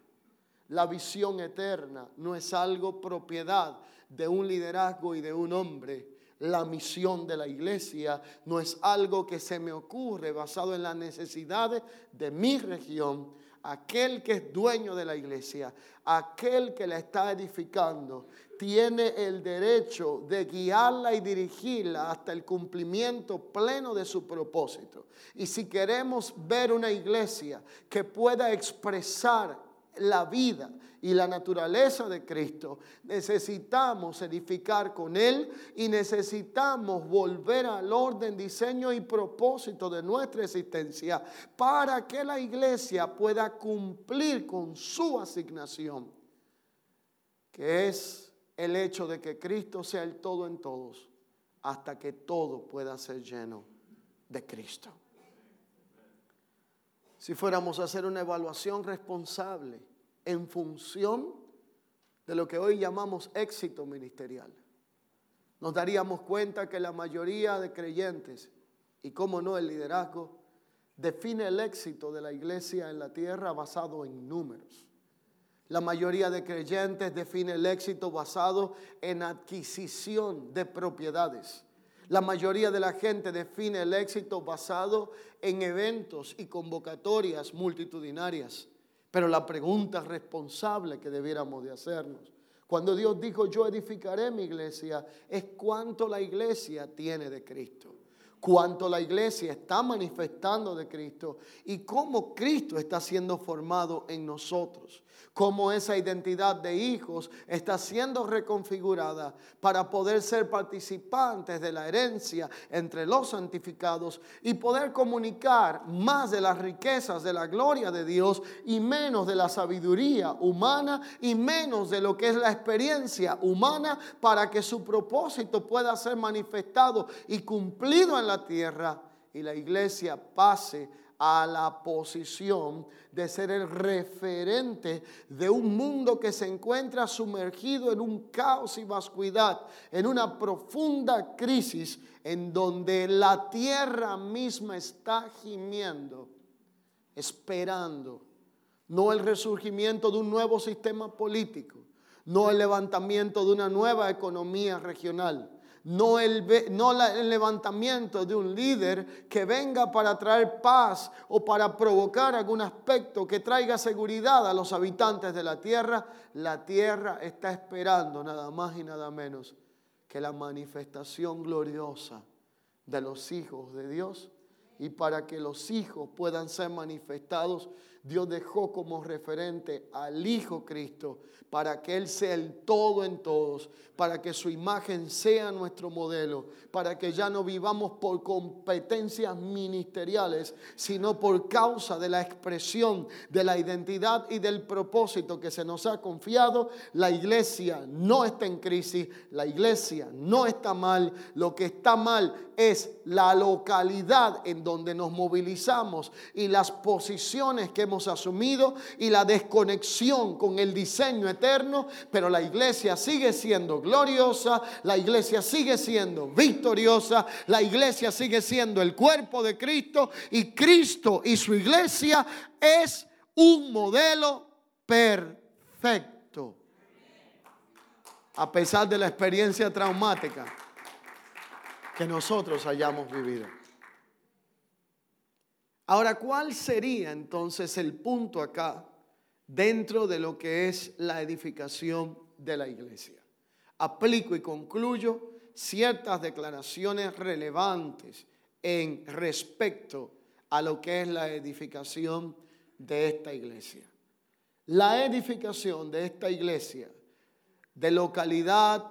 La visión eterna no es algo propiedad de un liderazgo y de un hombre. La misión de la iglesia no es algo que se me ocurre basado en las necesidades de mi región. Aquel que es dueño de la iglesia, aquel que la está edificando, tiene el derecho de guiarla y dirigirla hasta el cumplimiento pleno de su propósito. Y si queremos ver una iglesia que pueda expresar la vida y la naturaleza de Cristo, necesitamos edificar con Él y necesitamos volver al orden, diseño y propósito de nuestra existencia para que la iglesia pueda cumplir con su asignación, que es el hecho de que Cristo sea el todo en todos, hasta que todo pueda ser lleno de Cristo. Si fuéramos a hacer una evaluación responsable en función de lo que hoy llamamos éxito ministerial, nos daríamos cuenta que la mayoría de creyentes, y cómo no el liderazgo, define el éxito de la iglesia en la tierra basado en números. La mayoría de creyentes define el éxito basado en adquisición de propiedades. La mayoría de la gente define el éxito basado en eventos y convocatorias multitudinarias. Pero la pregunta responsable que debiéramos de hacernos, cuando Dios dijo yo edificaré mi iglesia, es cuánto la iglesia tiene de Cristo cuánto la iglesia está manifestando de Cristo y cómo Cristo está siendo formado en nosotros cómo esa identidad de hijos está siendo reconfigurada para poder ser participantes de la herencia entre los santificados y poder comunicar más de las riquezas de la gloria de Dios y menos de la sabiduría humana y menos de lo que es la experiencia humana para que su propósito pueda ser manifestado y cumplido en la tierra y la iglesia pase a la posición de ser el referente de un mundo que se encuentra sumergido en un caos y vascuidad, en una profunda crisis en donde la tierra misma está gimiendo, esperando, no el resurgimiento de un nuevo sistema político, no el levantamiento de una nueva economía regional no el, no el levantamiento de un líder que venga para traer paz o para provocar algún aspecto que traiga seguridad a los habitantes de la tierra. La tierra está esperando nada más y nada menos que la manifestación gloriosa de los hijos de Dios. Y para que los hijos puedan ser manifestados, Dios dejó como referente al Hijo Cristo para que Él sea el todo en todos, para que su imagen sea nuestro modelo, para que ya no vivamos por competencias ministeriales, sino por causa de la expresión de la identidad y del propósito que se nos ha confiado. La iglesia no está en crisis, la iglesia no está mal, lo que está mal es la localidad en donde nos movilizamos y las posiciones que hemos asumido y la desconexión con el diseño eterno, pero la iglesia sigue siendo gloriosa, la iglesia sigue siendo victoriosa, la iglesia sigue siendo el cuerpo de Cristo y Cristo y su iglesia es un modelo perfecto. A pesar de la experiencia traumática que nosotros hayamos vivido. Ahora, ¿cuál sería entonces el punto acá dentro de lo que es la edificación de la iglesia? Aplico y concluyo ciertas declaraciones relevantes en respecto a lo que es la edificación de esta iglesia. La edificación de esta iglesia de localidad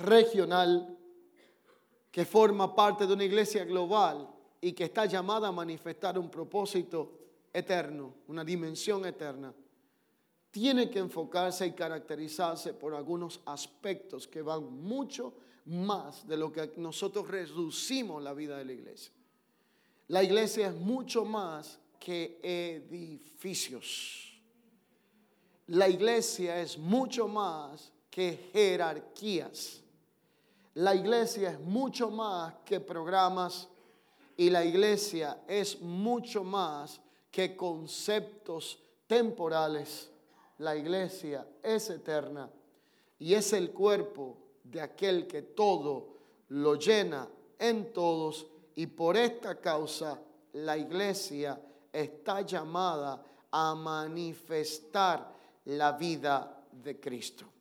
regional que forma parte de una iglesia global y que está llamada a manifestar un propósito eterno, una dimensión eterna, tiene que enfocarse y caracterizarse por algunos aspectos que van mucho más de lo que nosotros reducimos la vida de la iglesia. La iglesia es mucho más que edificios. La iglesia es mucho más que jerarquías. La iglesia es mucho más que programas y la iglesia es mucho más que conceptos temporales. La iglesia es eterna y es el cuerpo de aquel que todo lo llena en todos y por esta causa la iglesia está llamada a manifestar la vida de Cristo.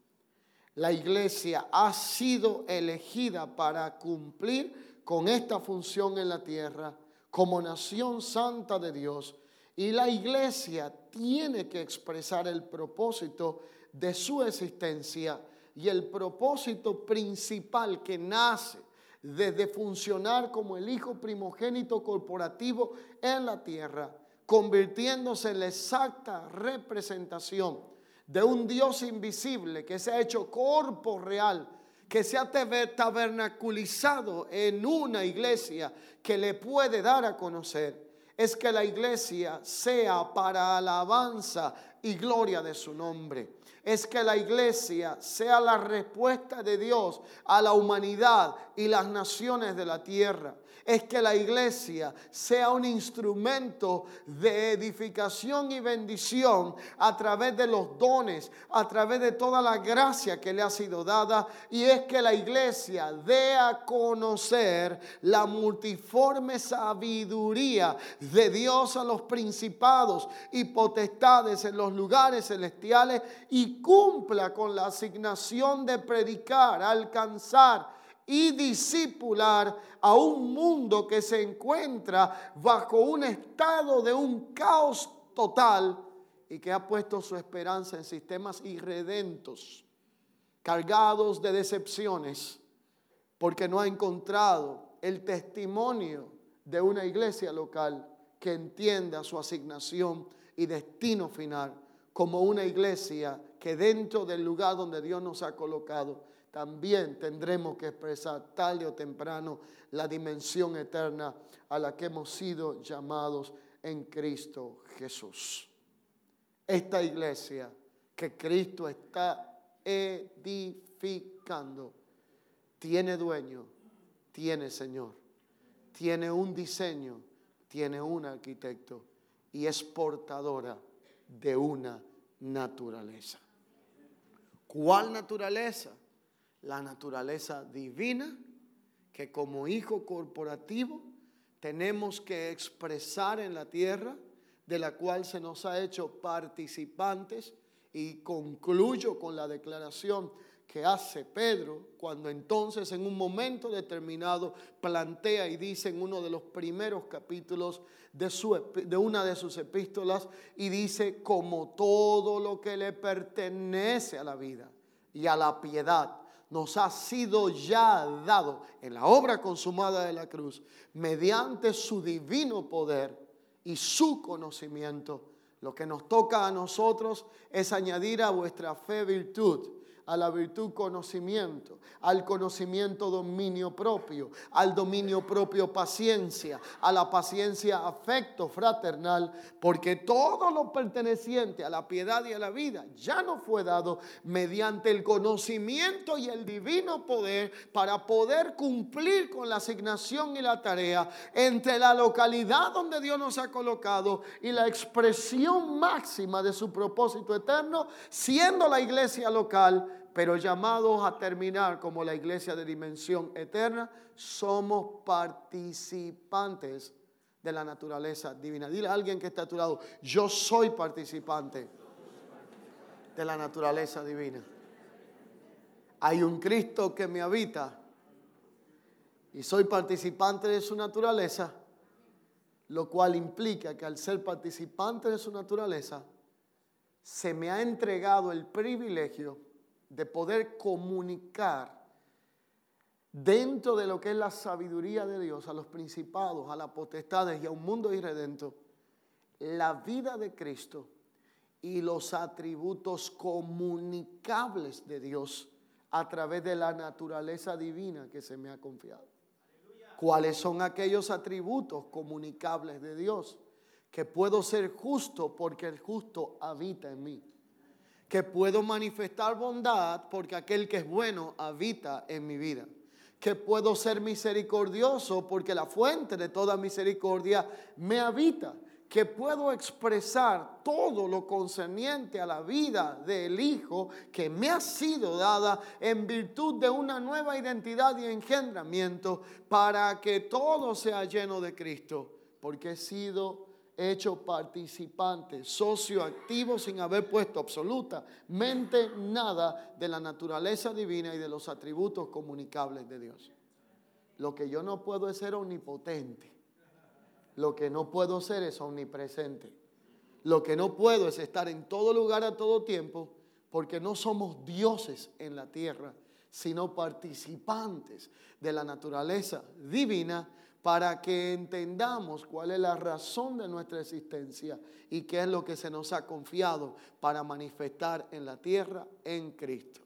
La iglesia ha sido elegida para cumplir con esta función en la tierra como nación santa de Dios. Y la iglesia tiene que expresar el propósito de su existencia y el propósito principal que nace desde funcionar como el hijo primogénito corporativo en la tierra, convirtiéndose en la exacta representación de un Dios invisible que se ha hecho cuerpo real, que se ha tabernaculizado en una iglesia que le puede dar a conocer, es que la iglesia sea para alabanza y gloria de su nombre. Es que la iglesia sea la respuesta de Dios a la humanidad y las naciones de la tierra es que la iglesia sea un instrumento de edificación y bendición a través de los dones, a través de toda la gracia que le ha sido dada. Y es que la iglesia dé a conocer la multiforme sabiduría de Dios a los principados y potestades en los lugares celestiales cumpla con la asignación de predicar, alcanzar y discipular a un mundo que se encuentra bajo un estado de un caos total y que ha puesto su esperanza en sistemas irredentos, cargados de decepciones, porque no ha encontrado el testimonio de una iglesia local que entienda su asignación y destino final como una iglesia que dentro del lugar donde Dios nos ha colocado, también tendremos que expresar tarde o temprano la dimensión eterna a la que hemos sido llamados en Cristo Jesús. Esta iglesia que Cristo está edificando tiene dueño, tiene Señor, tiene un diseño, tiene un arquitecto y es portadora de una naturaleza. ¿Cuál naturaleza? La naturaleza divina que como hijo corporativo tenemos que expresar en la tierra, de la cual se nos ha hecho participantes y concluyo con la declaración que hace Pedro cuando entonces en un momento determinado plantea y dice en uno de los primeros capítulos de, de una de sus epístolas y dice como todo lo que le pertenece a la vida y a la piedad nos ha sido ya dado en la obra consumada de la cruz mediante su divino poder y su conocimiento. Lo que nos toca a nosotros es añadir a vuestra fe virtud a la virtud conocimiento, al conocimiento dominio propio, al dominio propio paciencia, a la paciencia afecto fraternal, porque todo lo perteneciente a la piedad y a la vida ya nos fue dado mediante el conocimiento y el divino poder para poder cumplir con la asignación y la tarea entre la localidad donde Dios nos ha colocado y la expresión máxima de su propósito eterno, siendo la iglesia local pero llamados a terminar como la iglesia de dimensión eterna, somos participantes de la naturaleza divina. Dile a alguien que está a tu lado, yo soy participante de la naturaleza divina. Hay un Cristo que me habita y soy participante de su naturaleza, lo cual implica que al ser participante de su naturaleza, se me ha entregado el privilegio de poder comunicar dentro de lo que es la sabiduría de Dios a los principados, a las potestades y a un mundo irredento, la vida de Cristo y los atributos comunicables de Dios a través de la naturaleza divina que se me ha confiado. ¿Cuáles son aquellos atributos comunicables de Dios? Que puedo ser justo porque el justo habita en mí que puedo manifestar bondad porque aquel que es bueno habita en mi vida. Que puedo ser misericordioso porque la fuente de toda misericordia me habita. Que puedo expresar todo lo concerniente a la vida del Hijo que me ha sido dada en virtud de una nueva identidad y engendramiento para que todo sea lleno de Cristo. Porque he sido hecho participante, socio activo sin haber puesto absolutamente nada de la naturaleza divina y de los atributos comunicables de Dios. Lo que yo no puedo es ser omnipotente. Lo que no puedo ser es omnipresente. Lo que no puedo es estar en todo lugar a todo tiempo porque no somos dioses en la tierra, sino participantes de la naturaleza divina para que entendamos cuál es la razón de nuestra existencia y qué es lo que se nos ha confiado para manifestar en la tierra en Cristo.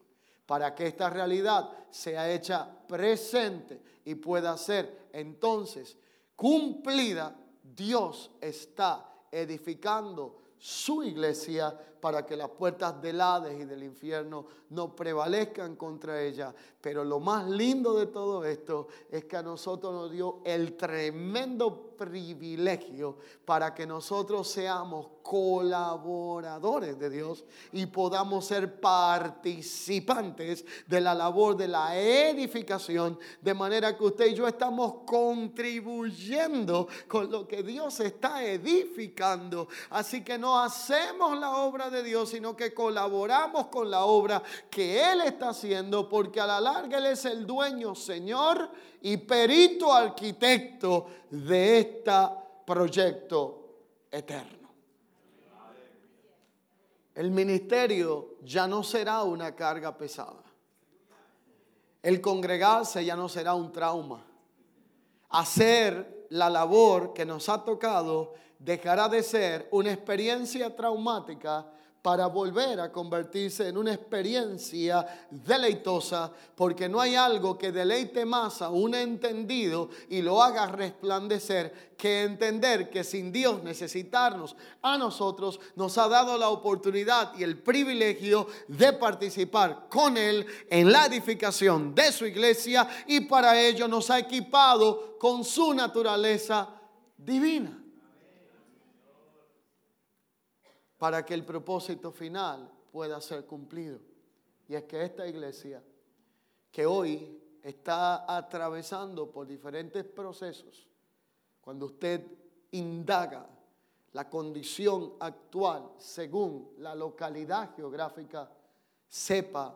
Para que esta realidad sea hecha presente y pueda ser entonces cumplida, Dios está edificando su iglesia para que las puertas del Hades y del infierno no prevalezcan contra ella. Pero lo más lindo de todo esto es que a nosotros nos dio el tremendo privilegio para que nosotros seamos colaboradores de Dios y podamos ser participantes de la labor de la edificación, de manera que usted y yo estamos contribuyendo con lo que Dios está edificando. Así que no hacemos la obra de Dios, sino que colaboramos con la obra que Él está haciendo, porque a la larga Él es el dueño, Señor y perito arquitecto de este proyecto eterno. El ministerio ya no será una carga pesada. El congregarse ya no será un trauma. Hacer la labor que nos ha tocado dejará de ser una experiencia traumática para volver a convertirse en una experiencia deleitosa, porque no hay algo que deleite más a un entendido y lo haga resplandecer que entender que sin Dios necesitarnos a nosotros, nos ha dado la oportunidad y el privilegio de participar con Él en la edificación de su iglesia y para ello nos ha equipado con su naturaleza divina. Para que el propósito final pueda ser cumplido. Y es que esta iglesia, que hoy está atravesando por diferentes procesos, cuando usted indaga la condición actual según la localidad geográfica, sepa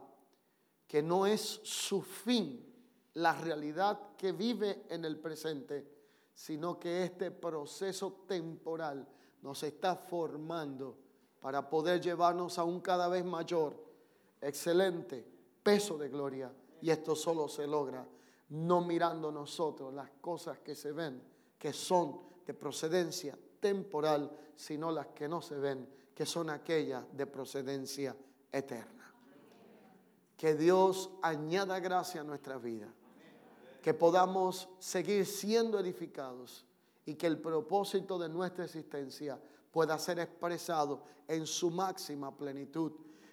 que no es su fin la realidad que vive en el presente, sino que este proceso temporal nos está formando para poder llevarnos a un cada vez mayor, excelente peso de gloria. Y esto solo se logra no mirando nosotros las cosas que se ven, que son de procedencia temporal, sino las que no se ven, que son aquellas de procedencia eterna. Que Dios añada gracia a nuestra vida, que podamos seguir siendo edificados y que el propósito de nuestra existencia pueda ser expresado en su máxima plenitud,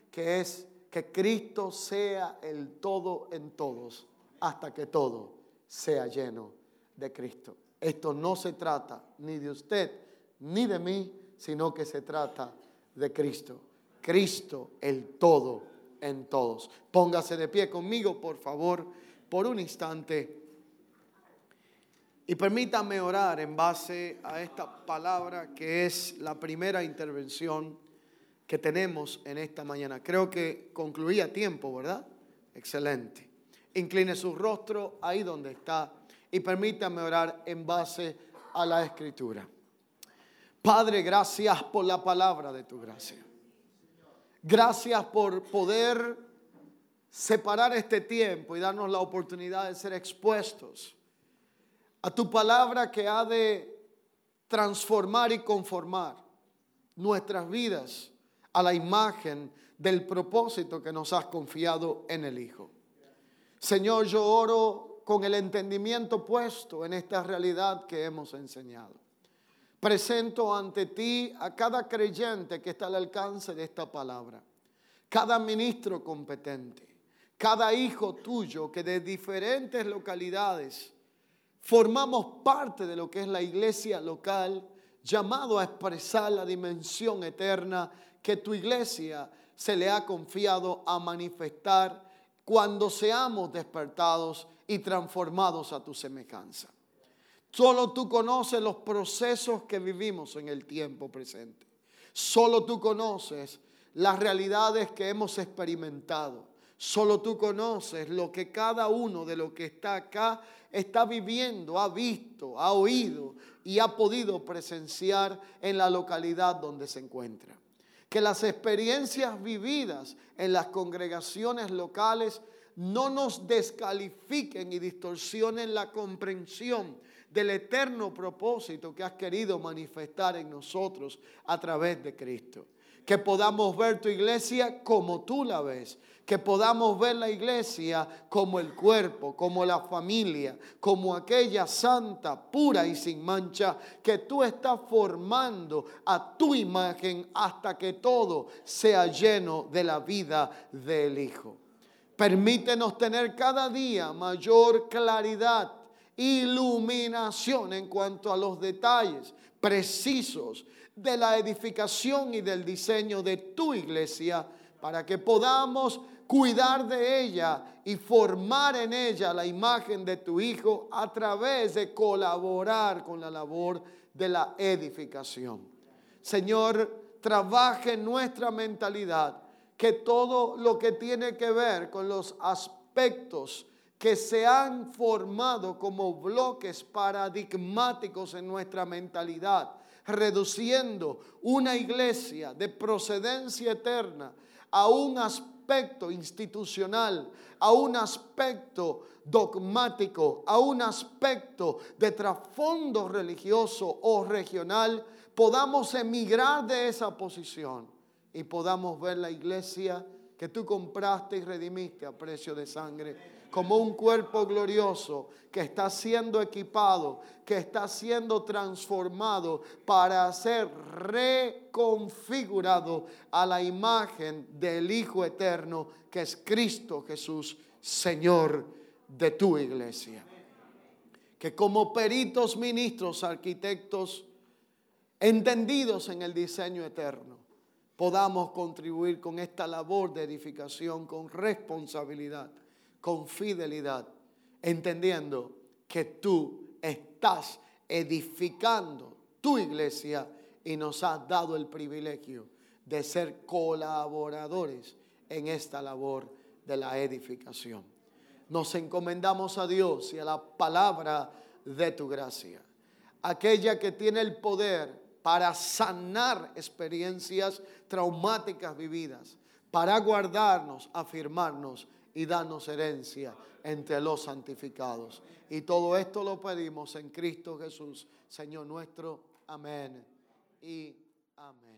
que es que Cristo sea el todo en todos, hasta que todo sea lleno de Cristo. Esto no se trata ni de usted ni de mí, sino que se trata de Cristo. Cristo el todo en todos. Póngase de pie conmigo, por favor, por un instante. Y permítame orar en base a esta palabra que es la primera intervención que tenemos en esta mañana. Creo que concluía tiempo, ¿verdad? Excelente. Incline su rostro ahí donde está y permítame orar en base a la escritura. Padre, gracias por la palabra de tu gracia. Gracias por poder separar este tiempo y darnos la oportunidad de ser expuestos a tu palabra que ha de transformar y conformar nuestras vidas a la imagen del propósito que nos has confiado en el Hijo. Señor, yo oro con el entendimiento puesto en esta realidad que hemos enseñado. Presento ante ti a cada creyente que está al alcance de esta palabra, cada ministro competente, cada hijo tuyo que de diferentes localidades formamos parte de lo que es la iglesia local, llamado a expresar la dimensión eterna que tu iglesia se le ha confiado a manifestar cuando seamos despertados y transformados a tu semejanza. Solo tú conoces los procesos que vivimos en el tiempo presente. Solo tú conoces las realidades que hemos experimentado. Solo tú conoces lo que cada uno de los que está acá está viviendo, ha visto, ha oído y ha podido presenciar en la localidad donde se encuentra. Que las experiencias vividas en las congregaciones locales no nos descalifiquen y distorsionen la comprensión del eterno propósito que has querido manifestar en nosotros a través de Cristo. Que podamos ver tu iglesia como tú la ves, que podamos ver la iglesia como el cuerpo, como la familia, como aquella santa, pura y sin mancha que tú estás formando a tu imagen hasta que todo sea lleno de la vida del Hijo. Permítenos tener cada día mayor claridad, iluminación en cuanto a los detalles precisos de la edificación y del diseño de tu iglesia para que podamos cuidar de ella y formar en ella la imagen de tu Hijo a través de colaborar con la labor de la edificación. Señor, trabaje en nuestra mentalidad, que todo lo que tiene que ver con los aspectos que se han formado como bloques paradigmáticos en nuestra mentalidad, reduciendo una iglesia de procedencia eterna a un aspecto institucional, a un aspecto dogmático, a un aspecto de trasfondo religioso o regional, podamos emigrar de esa posición y podamos ver la iglesia que tú compraste y redimiste a precio de sangre como un cuerpo glorioso que está siendo equipado, que está siendo transformado para ser reconfigurado a la imagen del Hijo Eterno que es Cristo Jesús, Señor de tu iglesia. Que como peritos, ministros, arquitectos, entendidos en el diseño eterno, podamos contribuir con esta labor de edificación con responsabilidad con fidelidad, entendiendo que tú estás edificando tu iglesia y nos has dado el privilegio de ser colaboradores en esta labor de la edificación. Nos encomendamos a Dios y a la palabra de tu gracia, aquella que tiene el poder para sanar experiencias traumáticas vividas, para guardarnos, afirmarnos y danos herencia entre los santificados. Y todo esto lo pedimos en Cristo Jesús, Señor nuestro. Amén y amén.